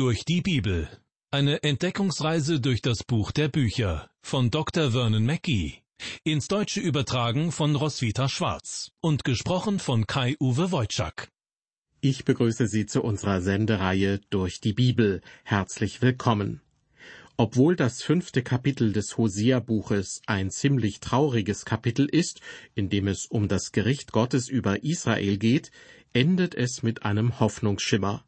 Durch die Bibel. Eine Entdeckungsreise durch das Buch der Bücher von Dr. Vernon Mackey. Ins Deutsche übertragen von Roswitha Schwarz und gesprochen von Kai-Uwe Wojczak. Ich begrüße Sie zu unserer Sendereihe Durch die Bibel. Herzlich willkommen. Obwohl das fünfte Kapitel des Hosea-Buches ein ziemlich trauriges Kapitel ist, in dem es um das Gericht Gottes über Israel geht, endet es mit einem Hoffnungsschimmer.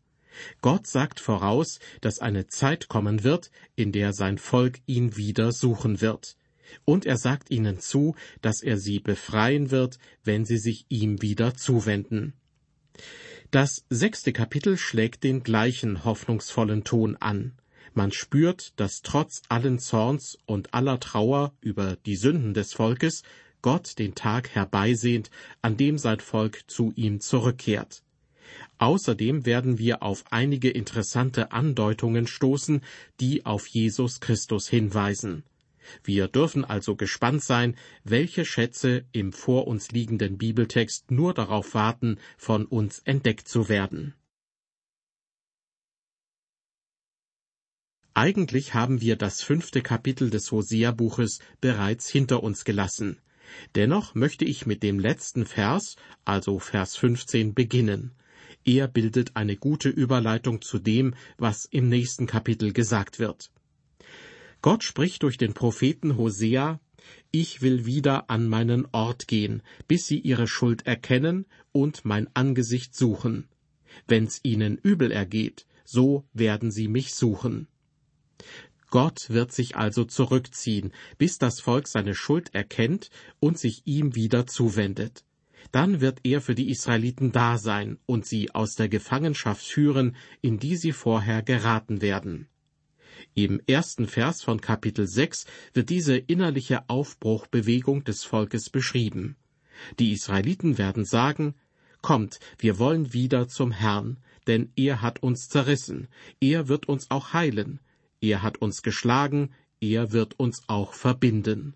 Gott sagt voraus, dass eine Zeit kommen wird, in der sein Volk ihn wieder suchen wird. Und er sagt ihnen zu, dass er sie befreien wird, wenn sie sich ihm wieder zuwenden. Das sechste Kapitel schlägt den gleichen hoffnungsvollen Ton an. Man spürt, dass trotz allen Zorns und aller Trauer über die Sünden des Volkes Gott den Tag herbeisehnt, an dem sein Volk zu ihm zurückkehrt. Außerdem werden wir auf einige interessante Andeutungen stoßen, die auf Jesus Christus hinweisen. Wir dürfen also gespannt sein, welche Schätze im vor uns liegenden Bibeltext nur darauf warten, von uns entdeckt zu werden. Eigentlich haben wir das fünfte Kapitel des Hosea-Buches bereits hinter uns gelassen. Dennoch möchte ich mit dem letzten Vers, also Vers 15, beginnen. Er bildet eine gute Überleitung zu dem, was im nächsten Kapitel gesagt wird. Gott spricht durch den Propheten Hosea, ich will wieder an meinen Ort gehen, bis sie ihre Schuld erkennen und mein Angesicht suchen. Wenn's ihnen übel ergeht, so werden sie mich suchen. Gott wird sich also zurückziehen, bis das Volk seine Schuld erkennt und sich ihm wieder zuwendet. Dann wird er für die Israeliten da sein und sie aus der Gefangenschaft führen, in die sie vorher geraten werden. Im ersten Vers von Kapitel 6 wird diese innerliche Aufbruchbewegung des Volkes beschrieben. Die Israeliten werden sagen, Kommt, wir wollen wieder zum Herrn, denn er hat uns zerrissen, er wird uns auch heilen, er hat uns geschlagen, er wird uns auch verbinden.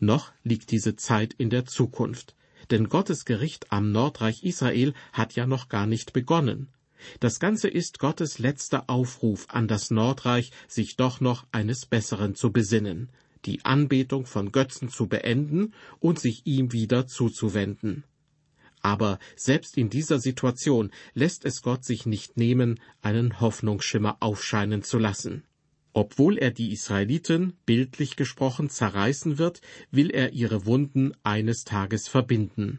Noch liegt diese Zeit in der Zukunft denn Gottes Gericht am Nordreich Israel hat ja noch gar nicht begonnen. Das Ganze ist Gottes letzter Aufruf an das Nordreich, sich doch noch eines Besseren zu besinnen, die Anbetung von Götzen zu beenden und sich ihm wieder zuzuwenden. Aber selbst in dieser Situation lässt es Gott sich nicht nehmen, einen Hoffnungsschimmer aufscheinen zu lassen. Obwohl er die Israeliten, bildlich gesprochen, zerreißen wird, will er ihre Wunden eines Tages verbinden.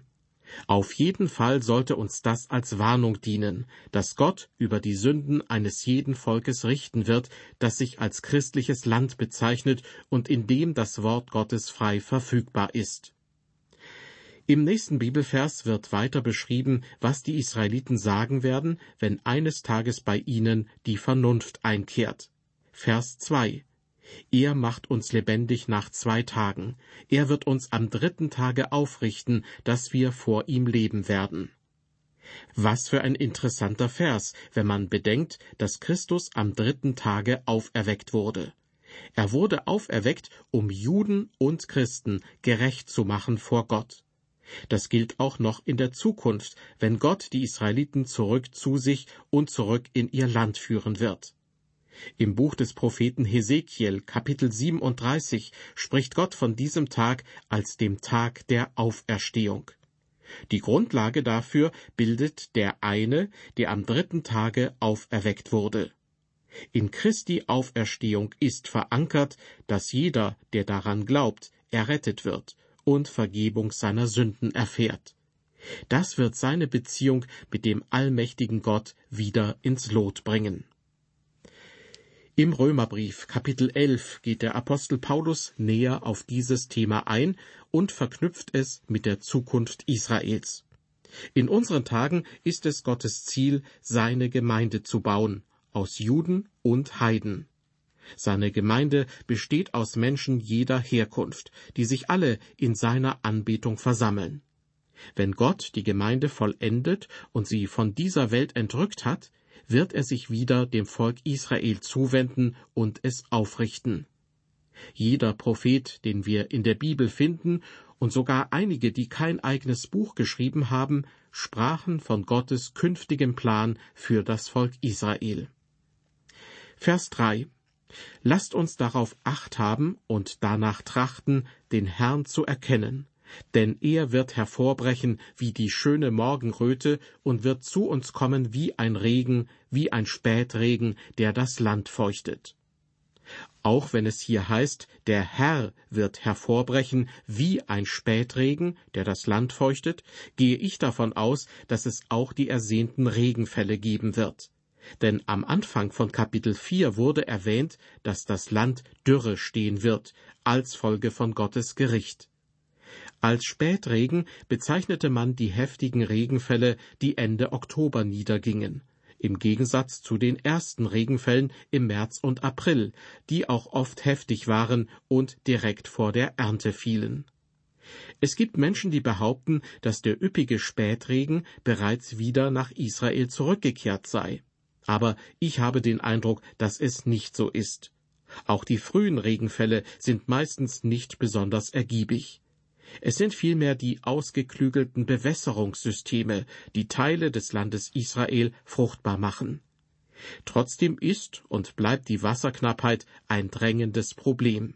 Auf jeden Fall sollte uns das als Warnung dienen, dass Gott über die Sünden eines jeden Volkes richten wird, das sich als christliches Land bezeichnet und in dem das Wort Gottes frei verfügbar ist. Im nächsten Bibelvers wird weiter beschrieben, was die Israeliten sagen werden, wenn eines Tages bei ihnen die Vernunft einkehrt. Vers 2. Er macht uns lebendig nach zwei Tagen. Er wird uns am dritten Tage aufrichten, dass wir vor ihm leben werden. Was für ein interessanter Vers, wenn man bedenkt, dass Christus am dritten Tage auferweckt wurde. Er wurde auferweckt, um Juden und Christen gerecht zu machen vor Gott. Das gilt auch noch in der Zukunft, wenn Gott die Israeliten zurück zu sich und zurück in ihr Land führen wird. Im Buch des Propheten Hesekiel Kapitel 37 spricht Gott von diesem Tag als dem Tag der Auferstehung. Die Grundlage dafür bildet der eine, der am dritten Tage auferweckt wurde. In Christi Auferstehung ist verankert, dass jeder, der daran glaubt, errettet wird und Vergebung seiner Sünden erfährt. Das wird seine Beziehung mit dem allmächtigen Gott wieder ins Lot bringen. Im Römerbrief Kapitel 11 geht der Apostel Paulus näher auf dieses Thema ein und verknüpft es mit der Zukunft Israels. In unseren Tagen ist es Gottes Ziel, seine Gemeinde zu bauen, aus Juden und Heiden. Seine Gemeinde besteht aus Menschen jeder Herkunft, die sich alle in seiner Anbetung versammeln. Wenn Gott die Gemeinde vollendet und sie von dieser Welt entrückt hat, wird er sich wieder dem Volk Israel zuwenden und es aufrichten. Jeder Prophet, den wir in der Bibel finden, und sogar einige, die kein eigenes Buch geschrieben haben, sprachen von Gottes künftigem Plan für das Volk Israel. Vers 3 Lasst uns darauf acht haben und danach trachten, den Herrn zu erkennen, denn er wird hervorbrechen wie die schöne Morgenröte und wird zu uns kommen wie ein Regen, wie ein Spätregen, der das Land feuchtet. Auch wenn es hier heißt, der Herr wird hervorbrechen wie ein Spätregen, der das Land feuchtet, gehe ich davon aus, dass es auch die ersehnten Regenfälle geben wird. Denn am Anfang von Kapitel 4 wurde erwähnt, dass das Land Dürre stehen wird, als Folge von Gottes Gericht. Als Spätregen bezeichnete man die heftigen Regenfälle, die Ende Oktober niedergingen, im Gegensatz zu den ersten Regenfällen im März und April, die auch oft heftig waren und direkt vor der Ernte fielen. Es gibt Menschen, die behaupten, dass der üppige Spätregen bereits wieder nach Israel zurückgekehrt sei. Aber ich habe den Eindruck, dass es nicht so ist. Auch die frühen Regenfälle sind meistens nicht besonders ergiebig. Es sind vielmehr die ausgeklügelten Bewässerungssysteme, die Teile des Landes Israel fruchtbar machen. Trotzdem ist und bleibt die Wasserknappheit ein drängendes Problem.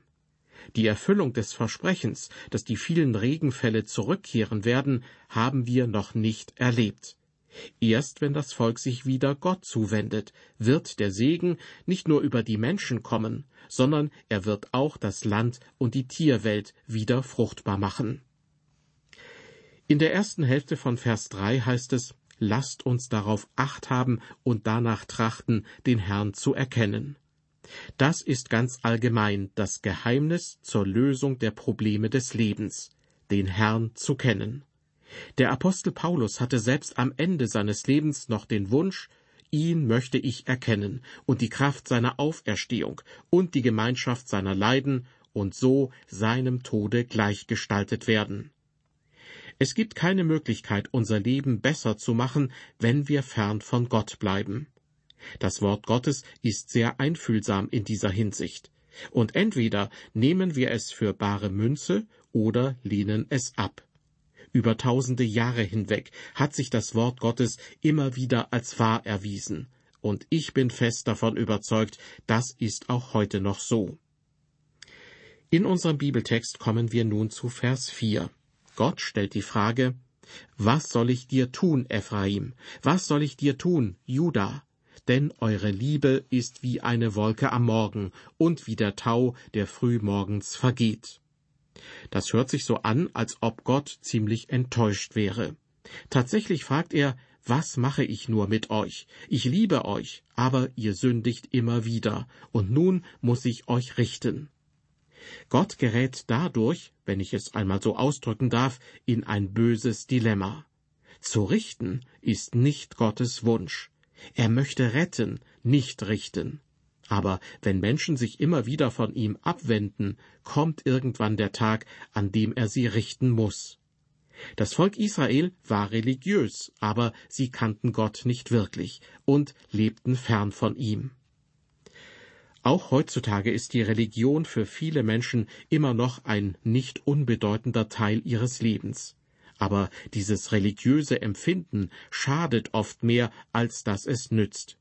Die Erfüllung des Versprechens, dass die vielen Regenfälle zurückkehren werden, haben wir noch nicht erlebt. Erst wenn das Volk sich wieder Gott zuwendet, wird der Segen nicht nur über die Menschen kommen, sondern er wird auch das Land und die Tierwelt wieder fruchtbar machen. In der ersten Hälfte von Vers 3 heißt es, Lasst uns darauf acht haben und danach trachten, den Herrn zu erkennen. Das ist ganz allgemein das Geheimnis zur Lösung der Probleme des Lebens, den Herrn zu kennen. Der Apostel Paulus hatte selbst am Ende seines Lebens noch den Wunsch, ihn möchte ich erkennen und die Kraft seiner Auferstehung und die Gemeinschaft seiner Leiden und so seinem Tode gleichgestaltet werden. Es gibt keine Möglichkeit, unser Leben besser zu machen, wenn wir fern von Gott bleiben. Das Wort Gottes ist sehr einfühlsam in dieser Hinsicht. Und entweder nehmen wir es für bare Münze oder lehnen es ab. Über tausende Jahre hinweg hat sich das Wort Gottes immer wieder als wahr erwiesen, und ich bin fest davon überzeugt, das ist auch heute noch so. In unserem Bibeltext kommen wir nun zu Vers 4. Gott stellt die Frage, Was soll ich dir tun, Ephraim? Was soll ich dir tun, Juda? Denn eure Liebe ist wie eine Wolke am Morgen und wie der Tau, der frühmorgens vergeht. Das hört sich so an, als ob Gott ziemlich enttäuscht wäre. Tatsächlich fragt er, was mache ich nur mit euch? Ich liebe euch, aber ihr sündigt immer wieder, und nun muss ich euch richten. Gott gerät dadurch, wenn ich es einmal so ausdrücken darf, in ein böses Dilemma. Zu richten ist nicht Gottes Wunsch. Er möchte retten, nicht richten. Aber wenn Menschen sich immer wieder von ihm abwenden, kommt irgendwann der Tag, an dem er sie richten muss. Das Volk Israel war religiös, aber sie kannten Gott nicht wirklich und lebten fern von ihm. Auch heutzutage ist die Religion für viele Menschen immer noch ein nicht unbedeutender Teil ihres Lebens. Aber dieses religiöse Empfinden schadet oft mehr, als dass es nützt.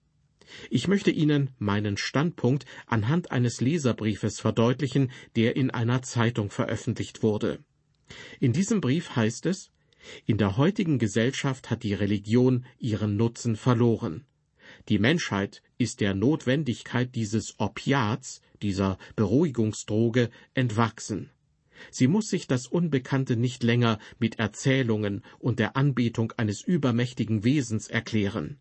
Ich möchte Ihnen meinen Standpunkt anhand eines Leserbriefes verdeutlichen, der in einer Zeitung veröffentlicht wurde. In diesem Brief heißt es In der heutigen Gesellschaft hat die Religion ihren Nutzen verloren. Die Menschheit ist der Notwendigkeit dieses Opiats, dieser Beruhigungsdroge, entwachsen. Sie muss sich das Unbekannte nicht länger mit Erzählungen und der Anbetung eines übermächtigen Wesens erklären.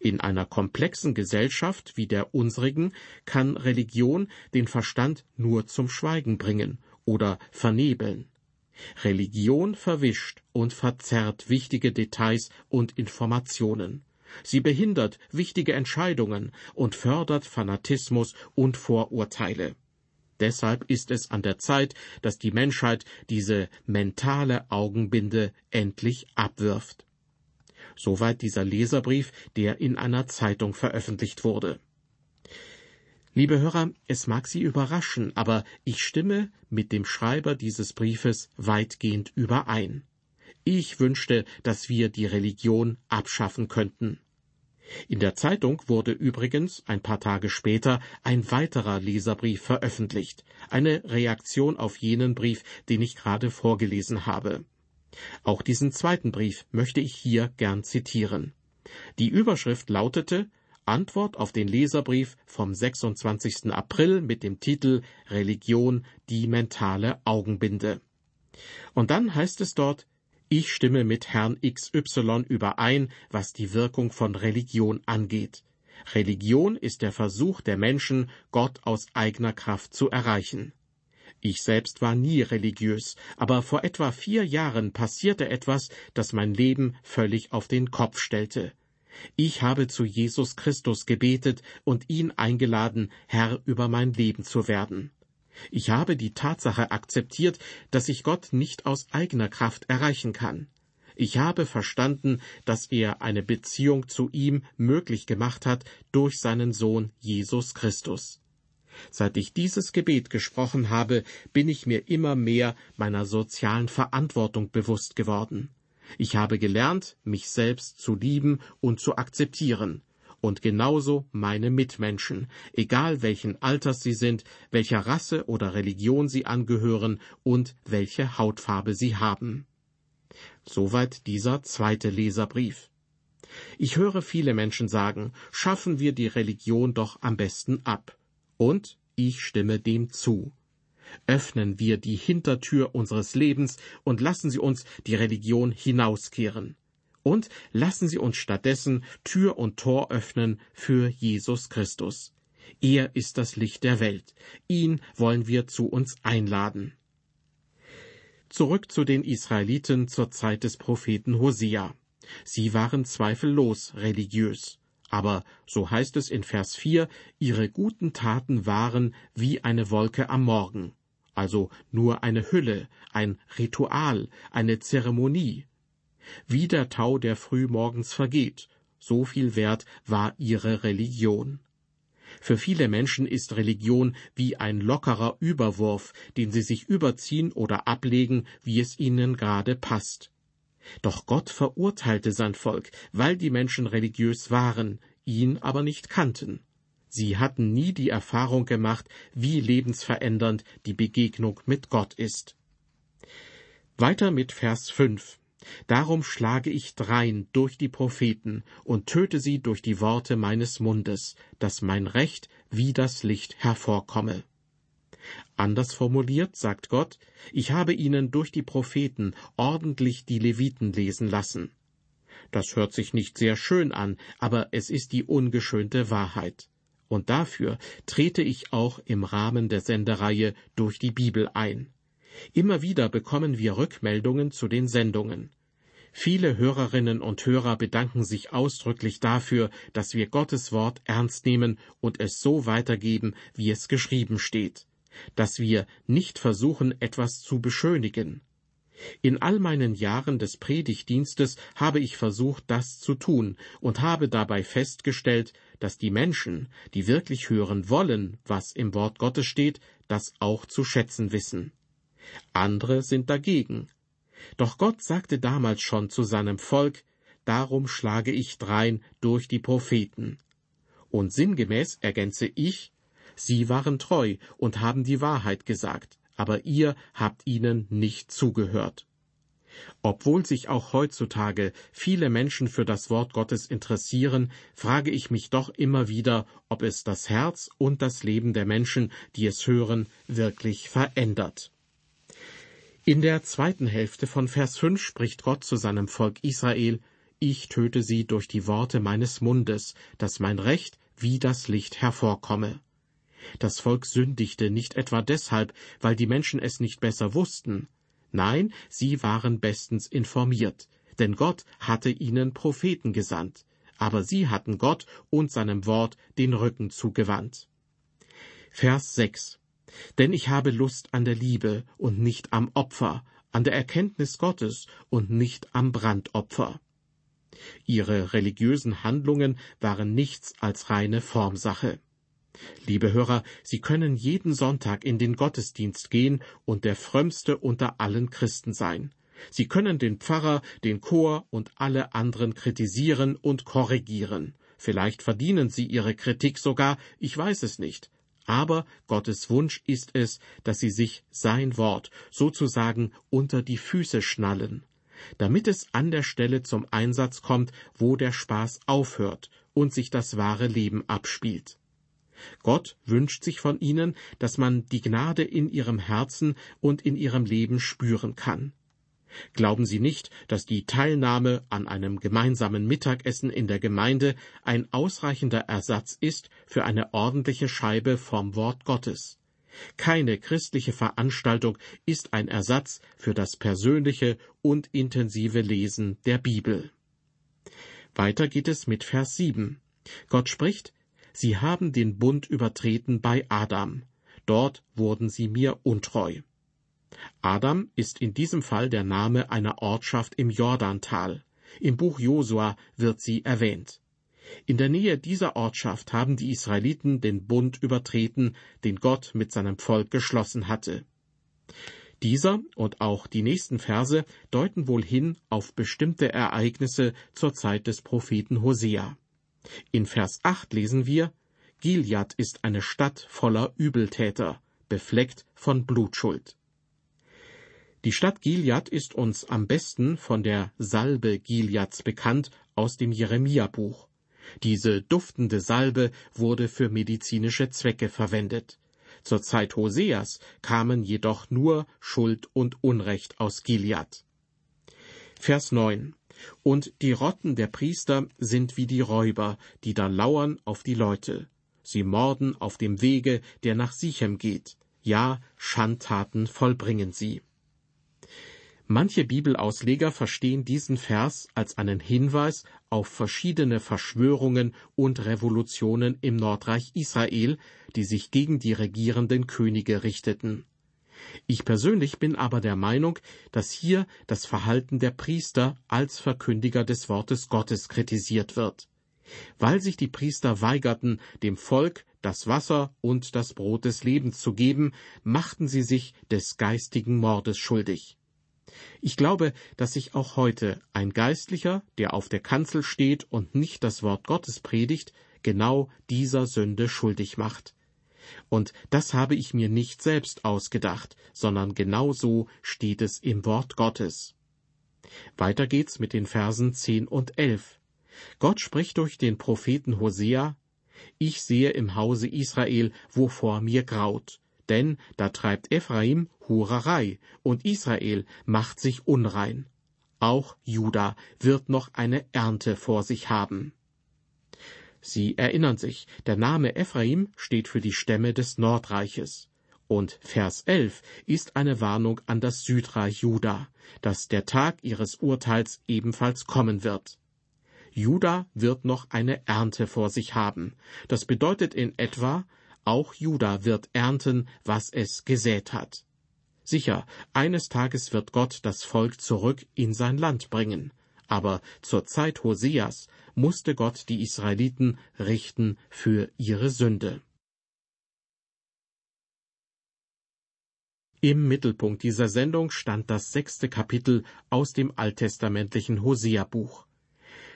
In einer komplexen Gesellschaft wie der unsrigen kann Religion den Verstand nur zum Schweigen bringen oder vernebeln. Religion verwischt und verzerrt wichtige Details und Informationen. Sie behindert wichtige Entscheidungen und fördert Fanatismus und Vorurteile. Deshalb ist es an der Zeit, dass die Menschheit diese mentale Augenbinde endlich abwirft. Soweit dieser Leserbrief, der in einer Zeitung veröffentlicht wurde. Liebe Hörer, es mag Sie überraschen, aber ich stimme mit dem Schreiber dieses Briefes weitgehend überein. Ich wünschte, dass wir die Religion abschaffen könnten. In der Zeitung wurde übrigens ein paar Tage später ein weiterer Leserbrief veröffentlicht, eine Reaktion auf jenen Brief, den ich gerade vorgelesen habe. Auch diesen zweiten Brief möchte ich hier gern zitieren. Die Überschrift lautete Antwort auf den Leserbrief vom 26. April mit dem Titel Religion die mentale Augenbinde. Und dann heißt es dort, ich stimme mit Herrn XY überein, was die Wirkung von Religion angeht. Religion ist der Versuch der Menschen, Gott aus eigener Kraft zu erreichen. Ich selbst war nie religiös, aber vor etwa vier Jahren passierte etwas, das mein Leben völlig auf den Kopf stellte. Ich habe zu Jesus Christus gebetet und ihn eingeladen, Herr über mein Leben zu werden. Ich habe die Tatsache akzeptiert, dass ich Gott nicht aus eigener Kraft erreichen kann. Ich habe verstanden, dass er eine Beziehung zu ihm möglich gemacht hat durch seinen Sohn Jesus Christus. Seit ich dieses Gebet gesprochen habe, bin ich mir immer mehr meiner sozialen Verantwortung bewusst geworden. Ich habe gelernt, mich selbst zu lieben und zu akzeptieren, und genauso meine Mitmenschen, egal welchen Alters sie sind, welcher Rasse oder Religion sie angehören und welche Hautfarbe sie haben. Soweit dieser zweite Leserbrief. Ich höre viele Menschen sagen, schaffen wir die Religion doch am besten ab. Und ich stimme dem zu. Öffnen wir die Hintertür unseres Lebens und lassen Sie uns die Religion hinauskehren und lassen Sie uns stattdessen Tür und Tor öffnen für Jesus Christus. Er ist das Licht der Welt. Ihn wollen wir zu uns einladen. Zurück zu den Israeliten zur Zeit des Propheten Hosea. Sie waren zweifellos religiös. Aber, so heißt es in Vers 4, ihre guten Taten waren wie eine Wolke am Morgen. Also nur eine Hülle, ein Ritual, eine Zeremonie, wie der Tau, der frühmorgens vergeht. So viel wert war ihre Religion. Für viele Menschen ist Religion wie ein lockerer Überwurf, den sie sich überziehen oder ablegen, wie es ihnen gerade passt. Doch Gott verurteilte sein Volk, weil die Menschen religiös waren, ihn aber nicht kannten. Sie hatten nie die Erfahrung gemacht, wie lebensverändernd die Begegnung mit Gott ist. Weiter mit Vers 5. Darum schlage ich drein durch die Propheten und töte sie durch die Worte meines Mundes, dass mein Recht wie das Licht hervorkomme. Anders formuliert sagt Gott, ich habe ihnen durch die Propheten ordentlich die Leviten lesen lassen. Das hört sich nicht sehr schön an, aber es ist die ungeschönte Wahrheit. Und dafür trete ich auch im Rahmen der Sendereihe durch die Bibel ein. Immer wieder bekommen wir Rückmeldungen zu den Sendungen. Viele Hörerinnen und Hörer bedanken sich ausdrücklich dafür, dass wir Gottes Wort ernst nehmen und es so weitergeben, wie es geschrieben steht, dass wir nicht versuchen, etwas zu beschönigen. In all meinen Jahren des Predigtdienstes habe ich versucht, das zu tun und habe dabei festgestellt, dass die Menschen, die wirklich hören wollen, was im Wort Gottes steht, das auch zu schätzen wissen. Andere sind dagegen, doch Gott sagte damals schon zu seinem Volk, Darum schlage ich drein durch die Propheten. Und sinngemäß ergänze ich, Sie waren treu und haben die Wahrheit gesagt, aber ihr habt ihnen nicht zugehört. Obwohl sich auch heutzutage viele Menschen für das Wort Gottes interessieren, frage ich mich doch immer wieder, ob es das Herz und das Leben der Menschen, die es hören, wirklich verändert. In der zweiten Hälfte von Vers 5 spricht Gott zu seinem Volk Israel, Ich töte sie durch die Worte meines Mundes, dass mein Recht wie das Licht hervorkomme. Das Volk sündigte nicht etwa deshalb, weil die Menschen es nicht besser wussten. Nein, sie waren bestens informiert, denn Gott hatte ihnen Propheten gesandt, aber sie hatten Gott und seinem Wort den Rücken zugewandt. Vers 6 denn ich habe Lust an der Liebe und nicht am Opfer, an der Erkenntnis Gottes und nicht am Brandopfer. Ihre religiösen Handlungen waren nichts als reine Formsache. Liebe Hörer, Sie können jeden Sonntag in den Gottesdienst gehen und der frömmste unter allen Christen sein. Sie können den Pfarrer, den Chor und alle anderen kritisieren und korrigieren. vielleicht verdienen sie ihre Kritik sogar, ich weiß es nicht. Aber Gottes Wunsch ist es, dass sie sich sein Wort sozusagen unter die Füße schnallen, damit es an der Stelle zum Einsatz kommt, wo der Spaß aufhört und sich das wahre Leben abspielt. Gott wünscht sich von ihnen, dass man die Gnade in ihrem Herzen und in ihrem Leben spüren kann. Glauben Sie nicht, dass die Teilnahme an einem gemeinsamen Mittagessen in der Gemeinde ein ausreichender Ersatz ist für eine ordentliche Scheibe vom Wort Gottes. Keine christliche Veranstaltung ist ein Ersatz für das persönliche und intensive Lesen der Bibel. Weiter geht es mit Vers 7. Gott spricht, Sie haben den Bund übertreten bei Adam. Dort wurden Sie mir untreu. Adam ist in diesem Fall der Name einer Ortschaft im Jordantal. Im Buch Josua wird sie erwähnt. In der Nähe dieser Ortschaft haben die Israeliten den Bund übertreten, den Gott mit seinem Volk geschlossen hatte. Dieser und auch die nächsten Verse deuten wohl hin auf bestimmte Ereignisse zur Zeit des Propheten Hosea. In Vers 8 lesen wir, Gilead ist eine Stadt voller Übeltäter, befleckt von Blutschuld. Die Stadt Gilead ist uns am besten von der Salbe Gileads bekannt aus dem Jeremia-Buch. Diese duftende Salbe wurde für medizinische Zwecke verwendet. Zur Zeit Hoseas kamen jedoch nur Schuld und Unrecht aus Gilead. Vers 9 Und die Rotten der Priester sind wie die Räuber, die da lauern auf die Leute. Sie morden auf dem Wege, der nach Sichem geht. Ja, Schandtaten vollbringen sie. Manche Bibelausleger verstehen diesen Vers als einen Hinweis auf verschiedene Verschwörungen und Revolutionen im Nordreich Israel, die sich gegen die regierenden Könige richteten. Ich persönlich bin aber der Meinung, dass hier das Verhalten der Priester als Verkündiger des Wortes Gottes kritisiert wird. Weil sich die Priester weigerten, dem Volk das Wasser und das Brot des Lebens zu geben, machten sie sich des geistigen Mordes schuldig. Ich glaube, dass sich auch heute ein Geistlicher, der auf der Kanzel steht und nicht das Wort Gottes predigt, genau dieser Sünde schuldig macht. Und das habe ich mir nicht selbst ausgedacht, sondern genau so steht es im Wort Gottes. Weiter geht's mit den Versen 10 und 11. Gott spricht durch den Propheten Hosea, Ich sehe im Hause Israel, wovor mir graut, denn da treibt Ephraim Hurerei und Israel macht sich unrein. Auch Juda wird noch eine Ernte vor sich haben. Sie erinnern sich, der Name Ephraim steht für die Stämme des Nordreiches. Und Vers 11 ist eine Warnung an das Südreich Juda, dass der Tag ihres Urteils ebenfalls kommen wird. Juda wird noch eine Ernte vor sich haben. Das bedeutet in etwa, auch Juda wird ernten, was es gesät hat. Sicher, eines Tages wird Gott das Volk zurück in sein Land bringen. Aber zur Zeit Hoseas musste Gott die Israeliten richten für ihre Sünde. Im Mittelpunkt dieser Sendung stand das sechste Kapitel aus dem alttestamentlichen Hosea-Buch.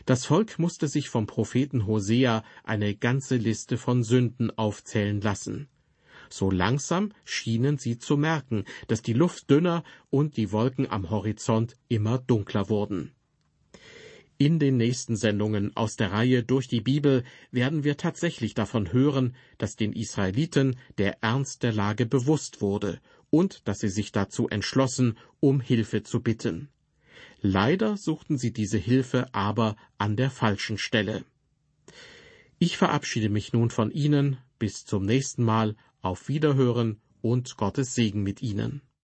Das Volk musste sich vom Propheten Hosea eine ganze Liste von Sünden aufzählen lassen. So langsam schienen sie zu merken, dass die Luft dünner und die Wolken am Horizont immer dunkler wurden. In den nächsten Sendungen aus der Reihe durch die Bibel werden wir tatsächlich davon hören, dass den Israeliten der Ernst der Lage bewusst wurde und dass sie sich dazu entschlossen, um Hilfe zu bitten. Leider suchten sie diese Hilfe aber an der falschen Stelle. Ich verabschiede mich nun von Ihnen, bis zum nächsten Mal, auf Wiederhören und Gottes Segen mit Ihnen.